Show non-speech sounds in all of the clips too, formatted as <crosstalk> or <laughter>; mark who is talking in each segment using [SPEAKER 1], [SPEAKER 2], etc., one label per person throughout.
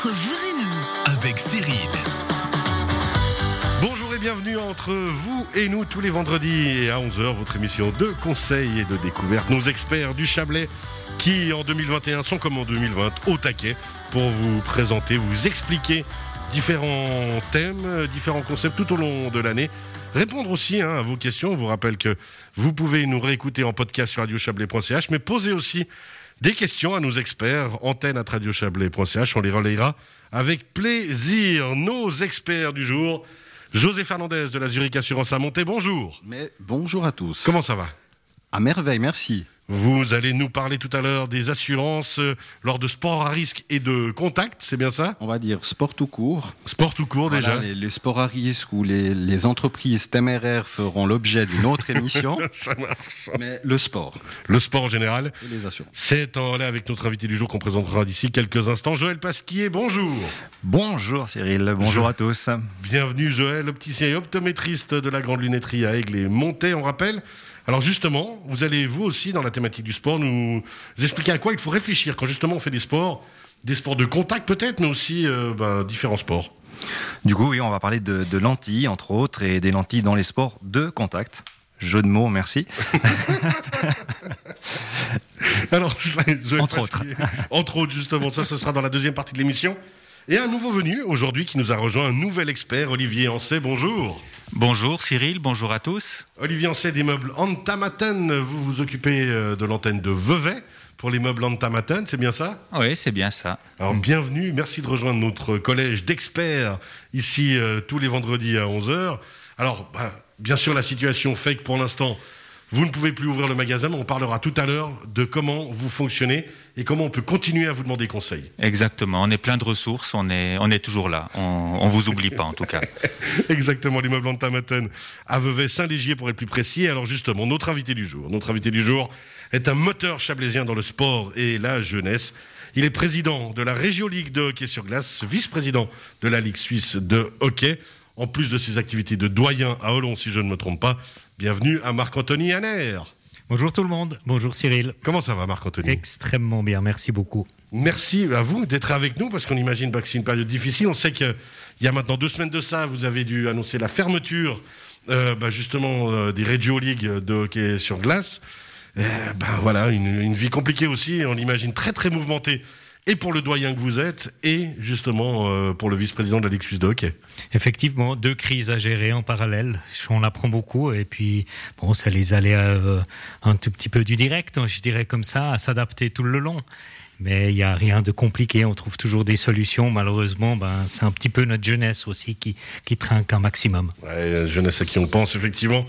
[SPEAKER 1] Vous et nous,
[SPEAKER 2] avec Cyril.
[SPEAKER 3] Bonjour et bienvenue entre vous et nous tous les vendredis à 11h, votre émission de conseils et de découverte. Nos experts du Chablais qui en 2021 sont comme en 2020 au taquet pour vous présenter, vous expliquer différents thèmes, différents concepts tout au long de l'année. Répondre aussi hein, à vos questions. On vous rappelle que vous pouvez nous réécouter en podcast sur radiochablais.ch, mais poser aussi des questions à nos experts, antenne à radiochablais.ch. On les relayera avec plaisir. Nos experts du jour, José Fernandez de la Zurich Assurance à Monté, bonjour.
[SPEAKER 4] Mais bonjour à tous.
[SPEAKER 3] Comment ça va?
[SPEAKER 4] À merveille, merci.
[SPEAKER 3] Vous allez nous parler tout à l'heure des assurances euh, lors de sport à risque et de contact, c'est bien ça?
[SPEAKER 4] On va dire sport tout court.
[SPEAKER 3] Sport tout court
[SPEAKER 4] Voilà,
[SPEAKER 3] déjà.
[SPEAKER 4] Les, les sports à risque ou les, les entreprises téméraires feront l'objet d'une autre <laughs> émission.
[SPEAKER 3] Ça marche.
[SPEAKER 4] mais le sport
[SPEAKER 3] Le sport en général.
[SPEAKER 4] et les assurances.
[SPEAKER 3] C'est en lait avec notre invité du jour qu'on présentera d'ici quelques instants. Joël Pasquier, bonjour.
[SPEAKER 5] Bonjour Cyril, bonjour à tous.
[SPEAKER 3] Bienvenue Joël, opticien et optométriste de la Grande Lunetterie à Aigle et Monté, on rappelle. Alors justement, vous allez vous aussi dans la thématique du sport nous expliquer à quoi il faut réfléchir quand justement on fait des sports, des sports de contact peut-être, mais aussi euh, ben, différents sports.
[SPEAKER 5] Du coup, oui, on va parler de, de lentilles, entre autres, et des lentilles dans les sports de contact. Jeu de mots, merci. <laughs>
[SPEAKER 3] Alors,
[SPEAKER 5] Entre
[SPEAKER 3] Pasquier, entre autres justement, ça ce sera dans la deuxième partie de l'émission. Et un nouveau venu aujourd'hui qui nous a rejoint, un nouvel expert, Olivier Ancet, bonjour.
[SPEAKER 6] Bonjour Cyril, bonjour à tous.
[SPEAKER 3] Olivier Ancet des meubles Antamaten, vous vous occupez euh, de l'antenne de Vevey pour les meubles Antamaten, c'est bien ça?
[SPEAKER 6] Oui, c'est bien ça.
[SPEAKER 3] Alors bienvenue, merci de rejoindre notre collège d'experts ici euh, tous les vendredis à 11h. Alors bah, bien sûr la situation fait que pour l'instant vous ne pouvez plus ouvrir le magasin, mais on parlera tout à l'heure de comment vous fonctionnez et comment on peut continuer à vous demander conseil.
[SPEAKER 6] Exactement, on est plein de ressources, on est, on est toujours là. On, on vous oublie pas en tout cas. <laughs>
[SPEAKER 3] Exactement, l'immeuble Antamaten à Vevey-Saint-Légier pour être plus précis. Alors justement, notre invité du jour, notre invité du jour est un moteur chablaisien dans le sport et la jeunesse. Il est président de la Régio Ligue de hockey sur glace, vice-président de la Ligue suisse de hockey, en plus de ses activités de doyen à Hollon, si je ne me trompe pas. Bienvenue à Marc-Anthony Hanner.
[SPEAKER 7] Bonjour tout le monde, bonjour Cyril.
[SPEAKER 3] Comment ça va, Marc-Anthony?
[SPEAKER 7] Extrêmement bien, merci beaucoup.
[SPEAKER 3] Merci à vous d'être avec nous parce qu'on imagine bah, que c'est une période difficile. On sait qu'il y a maintenant deux semaines de ça, vous avez dû annoncer la fermeture euh, bah, justement euh, des Regio League de hockey sur glace. Euh, bah, voilà, une, une vie compliquée aussi, on l'imagine très très mouvementée. Et pour le doyen que vous êtes, et justement euh, pour le vice-président de la de hockey.
[SPEAKER 7] Effectivement, deux crises à gérer en parallèle. On apprend beaucoup et puis bon, ça les allait euh, un tout petit peu du direct, je dirais comme ça, à s'adapter tout le long. Mais il n'y a rien de compliqué, on trouve toujours des solutions. Malheureusement, ben, c'est un petit peu notre jeunesse aussi qui, qui trinque un maximum.
[SPEAKER 3] Ouais, jeunesse à qui on pense effectivement,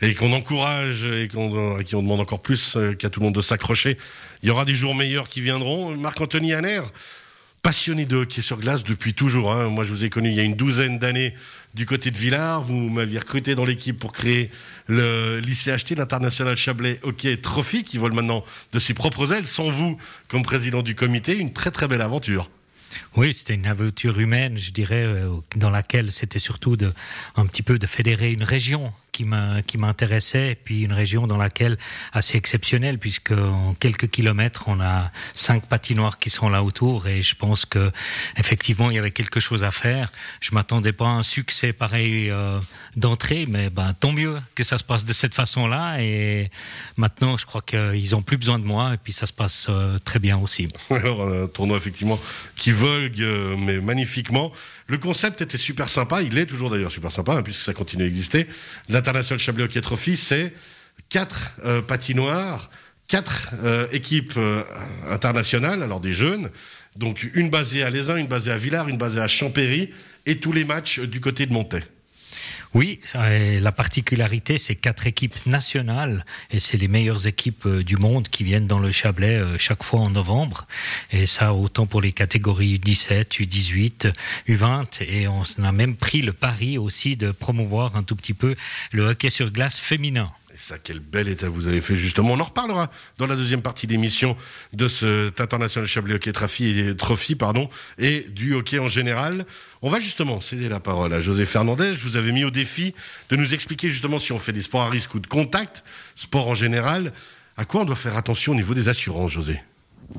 [SPEAKER 3] et qu'on encourage, et à qui on demande encore plus euh, qu'à tout le monde de s'accrocher. Il y aura des jours meilleurs qui viendront. Marc-Anthony Hanner, passionné de hockey sur glace depuis toujours. hein. Moi, je vous ai connu il y a une douzaine d'années du côté de Villars. Vous m'aviez recruté dans l'équipe pour créer le l'ICHT, l'International Chablais Hockey Trophy, qui vole maintenant de ses propres ailes. Sans vous, comme président du comité, une très très belle aventure.
[SPEAKER 7] Oui, c'était une aventure humaine, je dirais, euh, dans laquelle c'était surtout un petit peu de fédérer une région qui m'intéressait, puis une région dans laquelle assez exceptionnelle, puisque en quelques kilomètres, on a cinq patinoires qui sont là autour, et je pense que effectivement, il y avait quelque chose à faire. Je m'attendais pas à un succès pareil euh, d'entrée, mais ben, tant mieux que ça se passe de cette façon-là, et maintenant, je crois qu'ils ont plus besoin de moi, et puis ça se passe euh, très bien aussi. <laughs>
[SPEAKER 3] Alors, un tournoi effectivement qui vogue, euh, mais magnifiquement. Le concept était super sympa, il est toujours d'ailleurs super sympa, hein, puisque ça continue à exister. L'International Chablais Hockey Trophy, c'est quatre euh, patinoires, quatre euh, équipes internationales, alors des jeunes, donc une basée à Lézin, une basée à Villars, une basée à Champéry, et tous les matchs du côté de Montaix.
[SPEAKER 7] Oui, et la particularité, c'est quatre équipes nationales et c'est les meilleures équipes euh, du monde qui viennent dans le Chablais euh, chaque fois en novembre. Et ça, autant pour les catégories U17, U18, U20. Et on a même pris le pari aussi de promouvoir un tout petit peu le hockey sur glace féminin.
[SPEAKER 3] Et ça, quel bel état vous avez fait justement. On en reparlera dans la deuxième partie d'émission de cet International Chablais Hockey Trophy, Trophy pardon, et du hockey en général. On va justement céder la parole à José Fernandez. Je vous avais mis au défi de nous expliquer justement si on fait des sports à risque ou de contact, sport en général, à quoi on doit faire attention au niveau des assurances, José?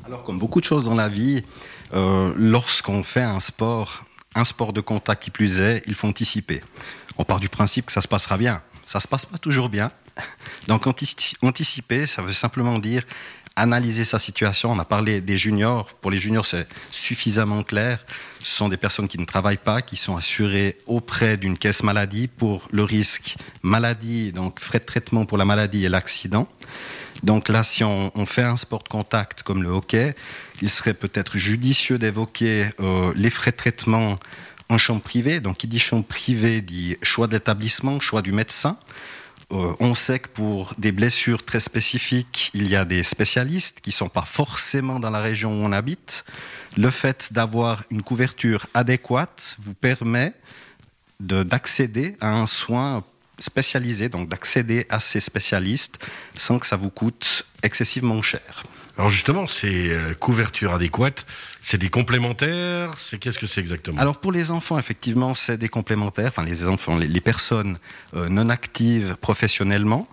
[SPEAKER 4] Alors, comme beaucoup de choses dans la vie, euh, lorsqu'on fait un sport, un sport de contact qui plus est, il faut anticiper. On part du principe que ça se passera bien. Ça se passe pas toujours bien. Donc anticiper, ça veut simplement dire analyser sa situation. On a parlé des juniors. Pour les juniors, c'est suffisamment clair. Ce sont des personnes qui ne travaillent pas, qui sont assurées auprès d'une caisse maladie pour le risque maladie, donc frais de traitement pour la maladie et l'accident. Donc là, si on, fait un sport de contact comme le hockey, il serait peut-être judicieux d'évoquer euh, les frais de traitement en chambre privée. Donc, qui dit chambre privée dit choix de l'établissement, choix du médecin. Euh, on sait que pour des blessures très spécifiques, il y a des spécialistes qui ne sont pas forcément dans la région où on habite. Le fait d'avoir une couverture adéquate vous permet d'accéder à un soin spécialisé, donc d'accéder à ces spécialistes sans que ça vous coûte excessivement cher.
[SPEAKER 3] Alors justement, ces euh, couvertures adéquates, c'est des complémentaires? C'est qu'est-ce que c'est exactement?
[SPEAKER 4] Alors pour les enfants, effectivement, c'est des complémentaires. Enfin, les enfants, les, personnes euh, non actives professionnellement.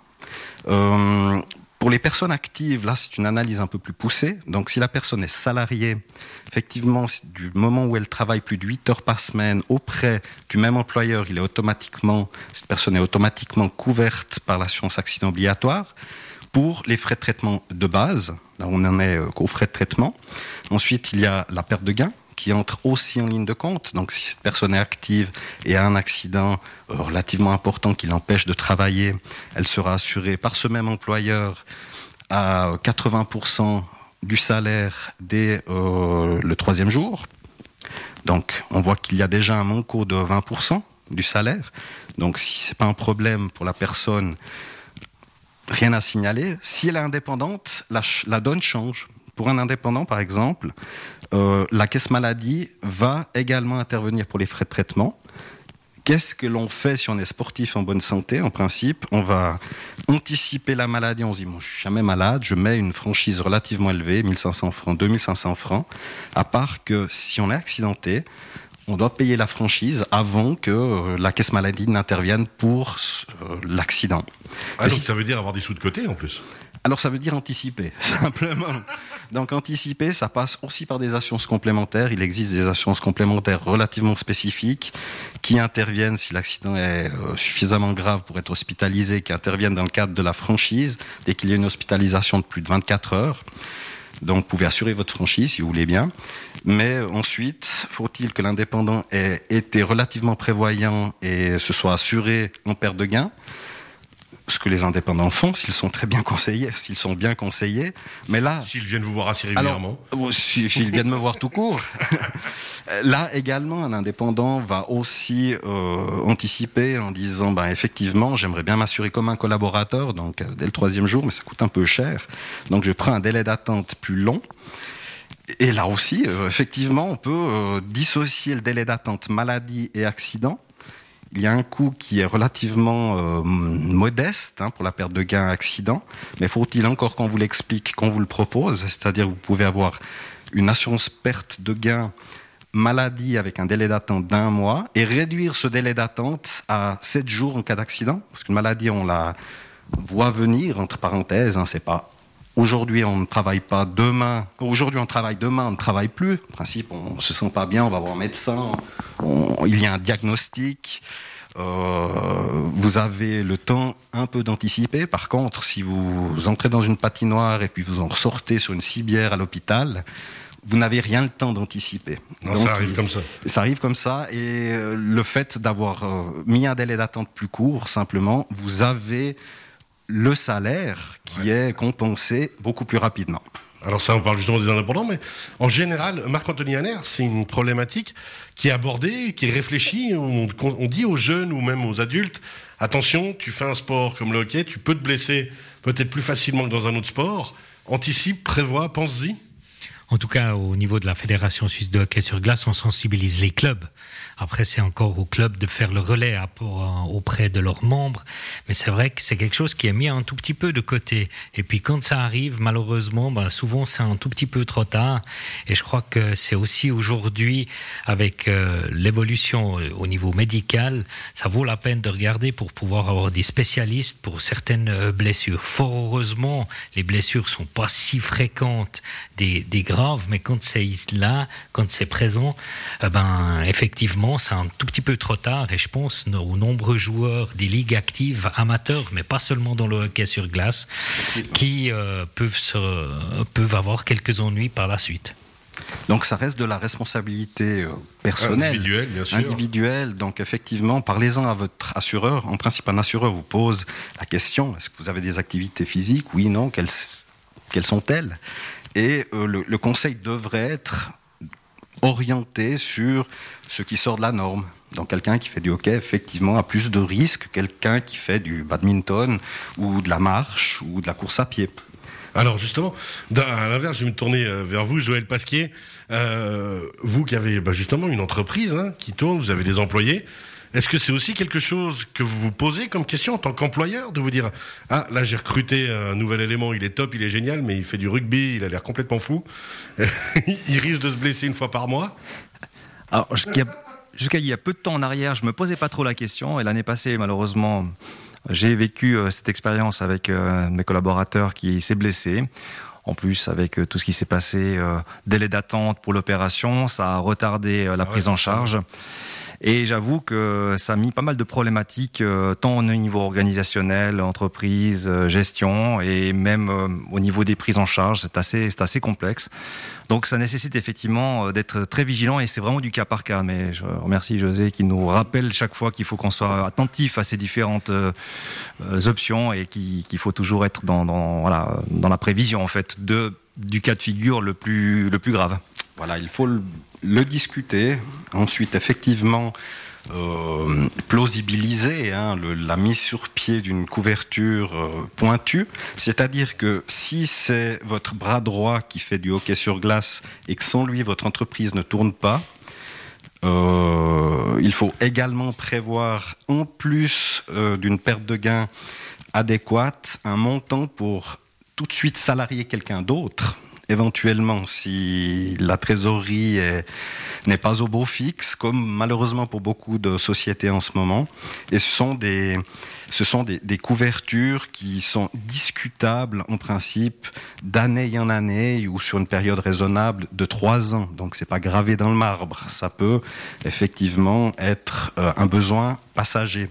[SPEAKER 4] Euh, pour les personnes actives, là, c'est une analyse un peu plus poussée. Donc, si la personne est salariée, effectivement, du moment où elle travaille plus de 8 heures par semaine auprès du même employeur, il est automatiquement, cette personne est automatiquement couverte par l'assurance accident obligatoire pour les frais de traitement de base. Là, on en est euh, aux frais de traitement. Ensuite, il y a la perte de gain qui entre aussi en ligne de compte. Donc, si cette personne est active et a un accident euh, relativement important qui l'empêche de travailler, elle sera assurée par ce même employeur à 80% du salaire dès euh, le troisième jour. Donc, on voit qu'il y a déjà un manque de 20% du salaire. Donc, si c'est pas un problème pour la personne rien à signaler. Si elle est indépendante, la, donne change. Pour un indépendant, par exemple, euh, la caisse maladie va également intervenir pour les frais de traitement. Qu'est-ce que l'on fait si on est sportif en bonne santé? En principe, on va anticiper la maladie. On se dit, moi, je suis jamais malade, je mets une franchise relativement élevée, 1500 francs, 2500 francs. À part que si on est accidenté, on doit payer la franchise avant que euh, la caisse maladie n'intervienne pour euh, l'accident.
[SPEAKER 3] Ah, donc ça veut dire avoir des sous de côté en plus
[SPEAKER 4] alors ça veut dire anticiper, <laughs> simplement. Donc anticiper, ça passe aussi par des assurances complémentaires. Il existe des assurances complémentaires relativement spécifiques qui interviennent si l'accident est euh, suffisamment grave pour être hospitalisé, qui interviennent dans le cadre de la franchise dès qu'il y a une hospitalisation de plus de 24 heures. Donc vous pouvez assurer votre franchise si vous voulez bien. Mais ensuite, faut-il que l'indépendant ait été relativement prévoyant et se soit assuré en perte de gain ce que les indépendants font, s'ils sont très bien conseillés, s'ils sont bien conseillés. Mais là,
[SPEAKER 3] s'ils viennent vous voir assez régulièrement,
[SPEAKER 4] s'ils viennent me voir tout court. Là également, un indépendant va aussi euh, anticiper en disant, ben effectivement, j'aimerais bien m'assurer comme un collaborateur, donc euh, dès le troisième jour, mais ça coûte un peu cher, donc je prends un délai d'attente plus long. Et là aussi, euh, effectivement, on peut dissocier le délai d'attente maladie et accident. Il y a un coût qui est relativement modeste hein, pour la perte de gain accident, mais faut-il encore qu'on vous l'explique, qu'on vous le propose, c'est-à-dire vous pouvez avoir une assurance perte de gain maladie avec un délai d'attente d'un mois et réduire ce délai d'attente à 7 jours en cas d'accident, parce qu'une maladie on la voit venir entre parenthèses, hein, c'est pas Aujourd'hui, on ne travaille pas demain. Aujourd'hui, on travaille demain, on ne travaille plus. En principe, on se sent pas bien, on va voir un médecin. il y a un diagnostic. Euh, vous avez le temps un peu d'anticiper. Par contre, si vous entrez dans une patinoire et puis vous en ressortez sur une cibière à l'hôpital, vous n'avez rien le temps d'anticiper.
[SPEAKER 3] ça arrive comme ça.
[SPEAKER 4] Ça arrive comme ça. Et euh, le fait d'avoir euh, mis un délai d'attente plus court, simplement, vous avez le salaire qui est compensé beaucoup plus rapidement.
[SPEAKER 3] Alors ça, on parle justement des indépendants, mais en général, Marc-Anthony Hanner, c'est une problématique qui est abordée, qui est réfléchie. On, dit aux jeunes ou même aux adultes, attention, tu fais un sport comme le hockey, tu peux te blesser peut-être plus facilement que dans un autre sport. Anticipe, prévoit, pense-y.
[SPEAKER 7] En tout cas au niveau de la Fédération suisse de hockey sur glace, on sensibilise les clubs. Après, c'est encore au club de faire le relais auprès de leurs membres. Mais c'est vrai que c'est quelque chose qui est mis un tout petit peu de côté. Et puis quand ça arrive, malheureusement, ben, souvent c'est un tout petit peu trop tard. Et je crois que c'est aussi aujourd'hui, avec euh, l'évolution euh, au niveau médical, ça vaut la peine de regarder pour pouvoir avoir des spécialistes pour certaines euh, blessures. Fort heureusement, les blessures sont pas si fréquentes des, des mais quand c'est là, quand c'est présent, ben effectivement c'est un tout petit peu trop tard et je pense aux nombreux joueurs des ligues actives amateurs, mais pas seulement dans le hockey sur glace, qui euh, peuvent, peuvent avoir quelques ennuis par la suite.
[SPEAKER 4] Donc ça reste de la responsabilité euh, personnelle,
[SPEAKER 3] individuelle, bien sûr.
[SPEAKER 4] individuelle. Donc effectivement, parlez-en à votre assureur. En principe, un assureur vous pose la question est-ce que vous avez des activités physiques? Oui, non. Quelles, quelles sont-elles? Et euh, le, conseil devrait être orienté sur ce qui sort de la norme. Donc quelqu'un qui fait du hockey, effectivement, a plus de risques que quelqu'un qui fait du badminton ou de la marche ou de la course à pied.
[SPEAKER 3] Alors justement, à l'inverse, je vais me tourner euh, vers vous, Joël Pasquier. Euh, vous qui avez bah, justement une entreprise hein, qui tourne, vous avez des employés. Est-ce que c'est aussi quelque chose que vous vous posez comme question en tant qu'employeur de vous dire ah là j'ai recruté un nouvel élément, il est top, il est génial, mais il fait du rugby, il a l'air complètement fou, <laughs> il risque de se blesser une fois par mois.
[SPEAKER 5] Alors jusqu'à il y a peu de temps en arrière, je me posais pas trop la question et l'année passée malheureusement j'ai vécu euh, cette expérience avec euh, mes collaborateurs qui s'est blessé. En plus, avec euh, tout ce qui s'est passé, délai d'attente pour l'opération, ça a retardé la ah prise en charge. Et j'avoue que ça a mis pas mal de problématiques, euh, tant au niveau organisationnel, entreprise, euh, gestion, et même euh, au niveau des prises en charge. C'est assez, c'est assez complexe. Donc ça nécessite effectivement d'être très vigilant et c'est vraiment du cas par cas. Mais je remercie José qui nous rappelle chaque fois qu'il faut qu'on soit attentif à ces différentes options et qu'il faut toujours être dans, voilà, dans la prévision en fait du cas de figure le plus, le plus grave.
[SPEAKER 4] Voilà, il faut le, discuter. Ensuite, effectivement, euh, plausibiliser hein, la mise sur pied d'une couverture euh, pointue. C'est-à-dire que si c'est votre bras droit qui fait du hockey sur glace et que sans lui, votre entreprise ne tourne pas, euh, il faut également prévoir, en plus d'une perte de gain adéquate, un montant pour tout de suite salarier quelqu'un d'autre éventuellement, si la trésorerie n'est pas au beau fixe, comme malheureusement pour beaucoup de sociétés en ce moment. Et ce sont des, couvertures qui sont discutables en principe d'année en année ou sur une période raisonnable de trois ans. Donc c'est pas gravé dans le marbre. Ça peut effectivement être euh, un besoin passager.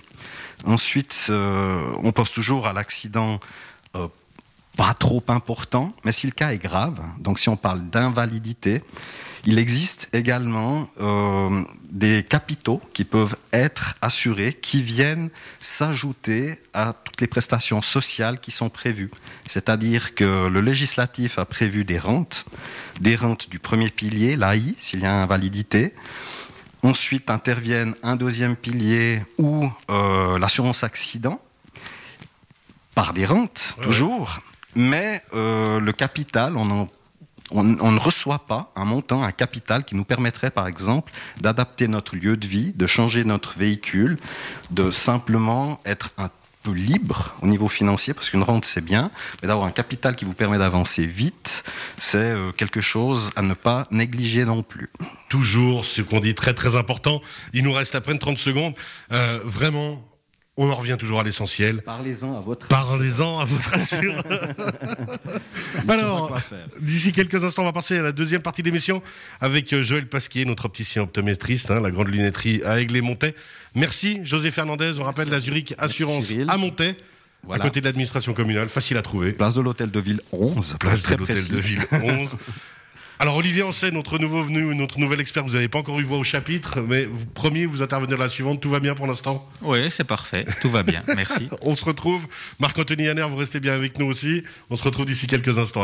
[SPEAKER 4] Ensuite, euh, on pense toujours à l'accident euh, pas trop important, mais si le cas est grave, donc si on parle d'invalidité, il existe également euh, des capitaux qui peuvent être assurés, qui viennent s'ajouter à toutes les prestations sociales qui sont prévues. C'est-à-dire que le législatif a prévu des rentes, des rentes du premier pilier, l'AI, s'il y a invalidité. Ensuite interviennent un deuxième pilier ou euh, l'assurance accident, par des rentes, toujours mais euh, le capital, on, on, ne reçoit pas un montant, un capital qui nous permettrait, par exemple, d'adapter notre lieu de vie, de changer notre véhicule, de simplement être un peu libre au niveau financier, parce qu'une rente c'est bien, mais d'avoir un capital qui vous permet d'avancer vite, c'est euh, quelque chose à ne pas négliger non plus.
[SPEAKER 3] Toujours ce qu'on dit très très important. Il nous reste à peine 30 secondes. Euh, vraiment, on en revient toujours à l'essentiel.
[SPEAKER 4] Parlez-en à votre
[SPEAKER 3] Parlez-en à votre assureur. <laughs> Alors, d'ici quelques instants, on va passer à la deuxième partie de l'émission avec euh, Joël Pasquier, notre opticien optométriste, hein, la grande lunetterie à Aigle-et-Montais. Merci, José Fernandez. On rappelle la Zurich Assurance à Montais. À côté de l'administration communale, facile à trouver.
[SPEAKER 4] Place de l'hôtel de ville 11.
[SPEAKER 3] Place de l'hôtel de ville 11. <laughs> Alors Olivier Ancet, notre nouveau venu, notre nouvel expert, vous n'avez pas encore eu voix au chapitre, mais vous, premier, vous intervenez la suivante. Tout va bien pour l'instant?
[SPEAKER 6] Oui, c'est parfait. Tout va bien. Merci. <laughs>
[SPEAKER 3] On se retrouve. Marc-Anthony Yanner, vous restez bien avec nous aussi. On se retrouve d'ici quelques instants.